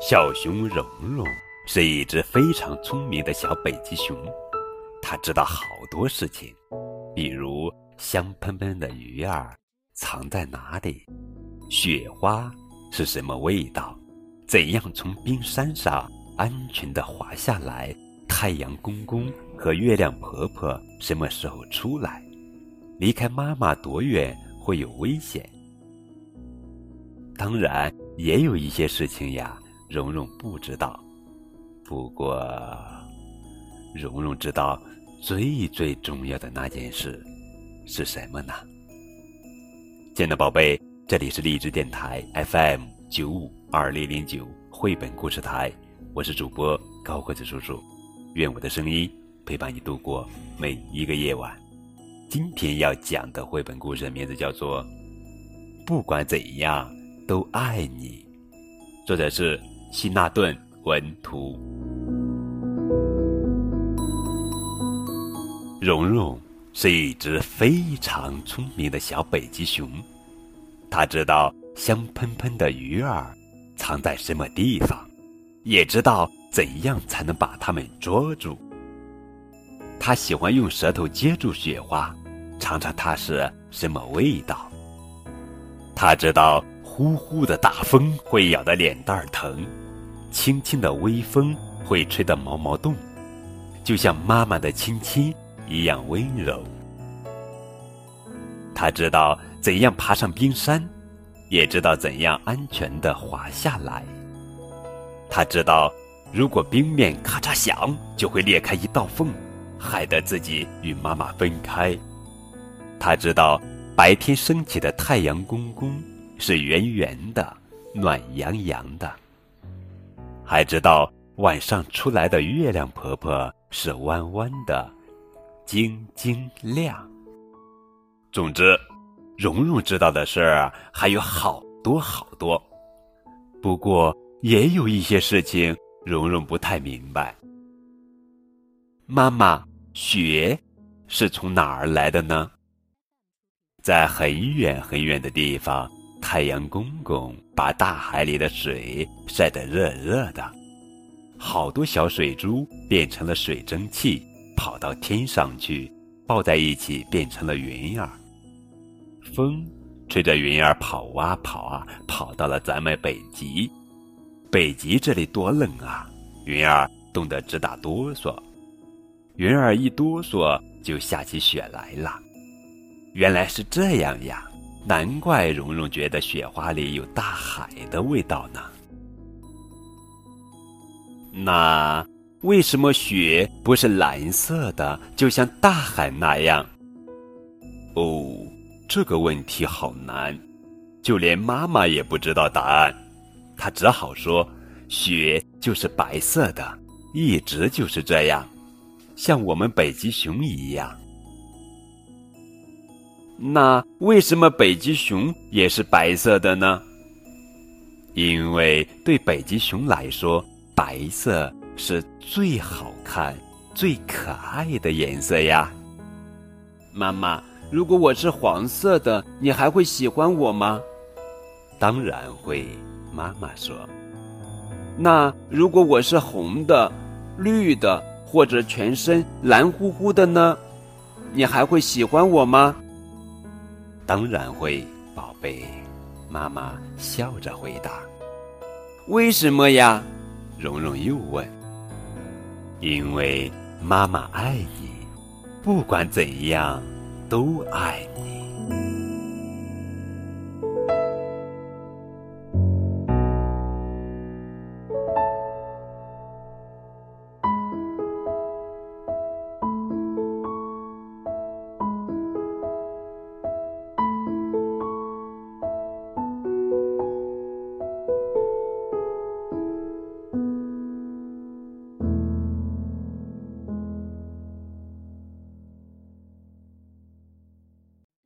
小熊蓉蓉是一只非常聪明的小北极熊，它知道好多事情，比如香喷喷的鱼儿藏在哪里，雪花是什么味道，怎样从冰山上安全地滑下来，太阳公公和月亮婆婆什么时候出来，离开妈妈多远会有危险。当然，也有一些事情呀。蓉蓉不知道，不过，蓉蓉知道最最重要的那件事是什么呢？亲爱的宝贝，这里是励志电台 FM 九五二零零九绘本故事台，我是主播高个子叔叔，愿我的声音陪伴你度过每一个夜晚。今天要讲的绘本故事的名字叫做《不管怎样都爱你》，作者是。希纳顿文图。蓉蓉是一只非常聪明的小北极熊，它知道香喷喷的鱼儿藏在什么地方，也知道怎样才能把它们捉住。它喜欢用舌头接住雪花，尝尝它是什么味道。它知道。呼呼的大风会咬得脸蛋儿疼，轻轻的微风会吹得毛毛动，就像妈妈的亲亲一样温柔。他知道怎样爬上冰山，也知道怎样安全的滑下来。他知道，如果冰面咔嚓响，就会裂开一道缝，害得自己与妈妈分开。他知道，白天升起的太阳公公。是圆圆的，暖洋洋的。还知道晚上出来的月亮婆婆是弯弯的，晶晶亮。总之，蓉蓉知道的事儿还有好多好多。不过，也有一些事情蓉蓉不太明白。妈妈，雪是从哪儿来的呢？在很远很远的地方。太阳公公把大海里的水晒得热热的，好多小水珠变成了水蒸气，跑到天上去，抱在一起变成了云儿。风吹着云儿跑啊跑啊，跑到了咱们北极。北极这里多冷啊！云儿冻得直打哆嗦，云儿一哆嗦就下起雪来了。原来是这样呀！难怪蓉蓉觉得雪花里有大海的味道呢。那为什么雪不是蓝色的，就像大海那样？哦，这个问题好难，就连妈妈也不知道答案。她只好说：“雪就是白色的，一直就是这样，像我们北极熊一样。”那为什么北极熊也是白色的呢？因为对北极熊来说，白色是最好看、最可爱的颜色呀。妈妈，如果我是黄色的，你还会喜欢我吗？当然会，妈妈说。那如果我是红的、绿的，或者全身蓝乎乎的呢？你还会喜欢我吗？当然会，宝贝。妈妈笑着回答：“为什么呀？”蓉蓉又问。“因为妈妈爱你，不管怎样都爱你。”